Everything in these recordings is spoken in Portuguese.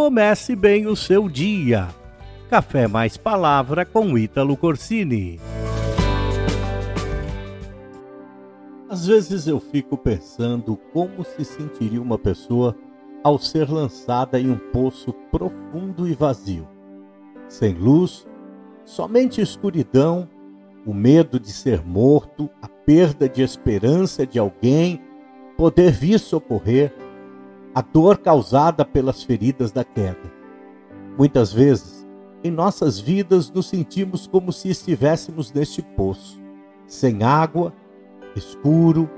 comece bem o seu dia. Café mais palavra com Ítalo Corsini. Às vezes eu fico pensando como se sentiria uma pessoa ao ser lançada em um poço profundo e vazio, sem luz, somente escuridão, o medo de ser morto, a perda de esperança de alguém poder vir socorrer, a dor causada pelas feridas da queda. Muitas vezes, em nossas vidas, nos sentimos como se estivéssemos neste poço, sem água, escuro,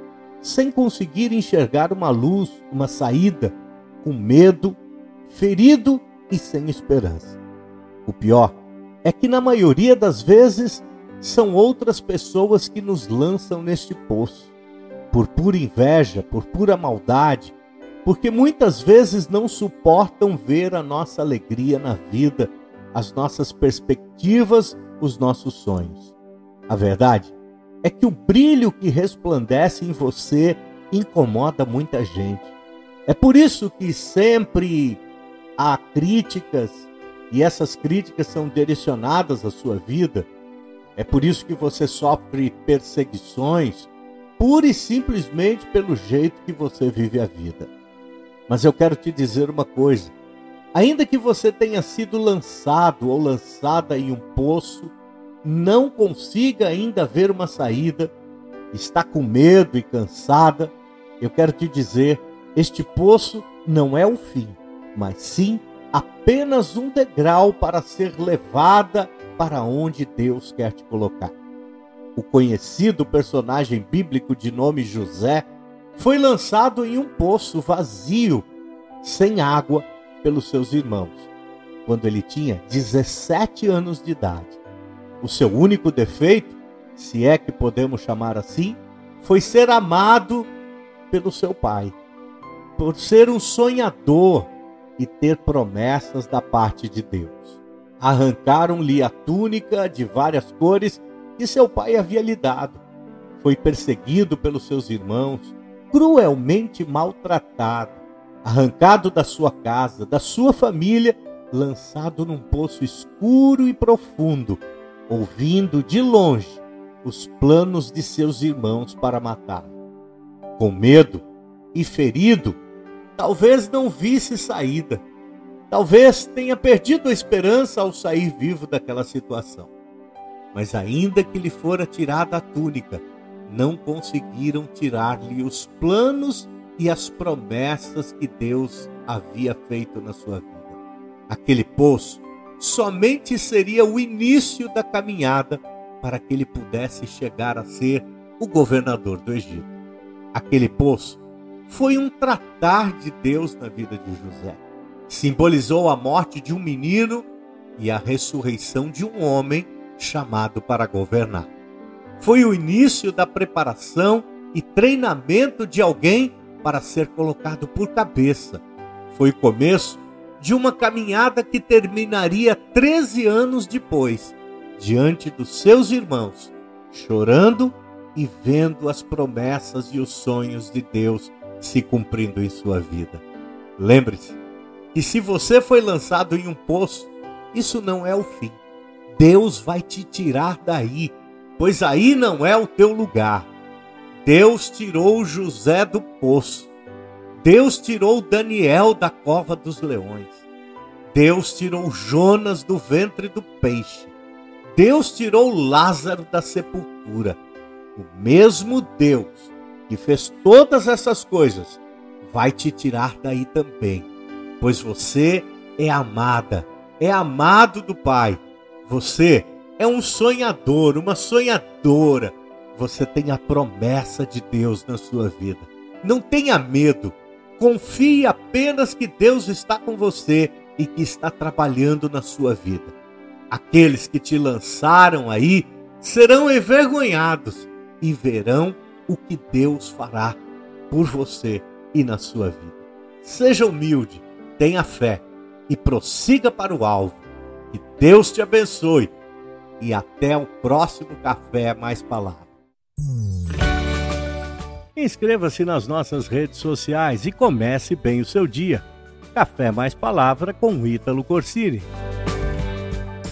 sem conseguir enxergar uma luz, uma saída, com medo, ferido e sem esperança. O pior é que, na maioria das vezes, são outras pessoas que nos lançam neste poço, por pura inveja, por pura maldade, porque muitas vezes não suportam ver a nossa alegria na vida, as nossas perspectivas, os nossos sonhos. A verdade é que o brilho que resplandece em você incomoda muita gente. É por isso que sempre há críticas e essas críticas são direcionadas à sua vida. É por isso que você sofre perseguições, pura e simplesmente pelo jeito que você vive a vida. Mas eu quero te dizer uma coisa: ainda que você tenha sido lançado ou lançada em um poço, não consiga ainda ver uma saída, está com medo e cansada, eu quero te dizer: este poço não é o fim, mas sim apenas um degrau para ser levada para onde Deus quer te colocar. O conhecido personagem bíblico de nome José foi lançado em um poço vazio, sem água, pelos seus irmãos, quando ele tinha 17 anos de idade. O seu único defeito, se é que podemos chamar assim, foi ser amado pelo seu pai, por ser um sonhador e ter promessas da parte de Deus. Arrancaram-lhe a túnica de várias cores que seu pai havia lhe dado. Foi perseguido pelos seus irmãos, cruelmente maltratado, arrancado da sua casa, da sua família, lançado num poço escuro e profundo, ouvindo de longe os planos de seus irmãos para matar. Com medo e ferido, talvez não visse saída. Talvez tenha perdido a esperança ao sair vivo daquela situação. Mas ainda que lhe fora tirada a túnica, não conseguiram tirar-lhe os planos e as promessas que Deus havia feito na sua vida. Aquele poço somente seria o início da caminhada para que ele pudesse chegar a ser o governador do Egito. Aquele poço foi um tratar de Deus na vida de José. Simbolizou a morte de um menino e a ressurreição de um homem chamado para governar. Foi o início da preparação e treinamento de alguém para ser colocado por cabeça. Foi o começo de uma caminhada que terminaria 13 anos depois, diante dos seus irmãos, chorando e vendo as promessas e os sonhos de Deus se cumprindo em sua vida. Lembre-se que se você foi lançado em um poço, isso não é o fim. Deus vai te tirar daí pois aí não é o teu lugar. Deus tirou José do poço. Deus tirou Daniel da cova dos leões. Deus tirou Jonas do ventre do peixe. Deus tirou Lázaro da sepultura. O mesmo Deus que fez todas essas coisas vai te tirar daí também, pois você é amada, é amado do Pai. Você é um sonhador, uma sonhadora. Você tem a promessa de Deus na sua vida. Não tenha medo. Confie apenas que Deus está com você e que está trabalhando na sua vida. Aqueles que te lançaram aí serão envergonhados e verão o que Deus fará por você e na sua vida. Seja humilde, tenha fé e prossiga para o alvo. Que Deus te abençoe e até o próximo Café Mais Palavra. Inscreva-se nas nossas redes sociais e comece bem o seu dia. Café Mais Palavra com Ítalo Corsini.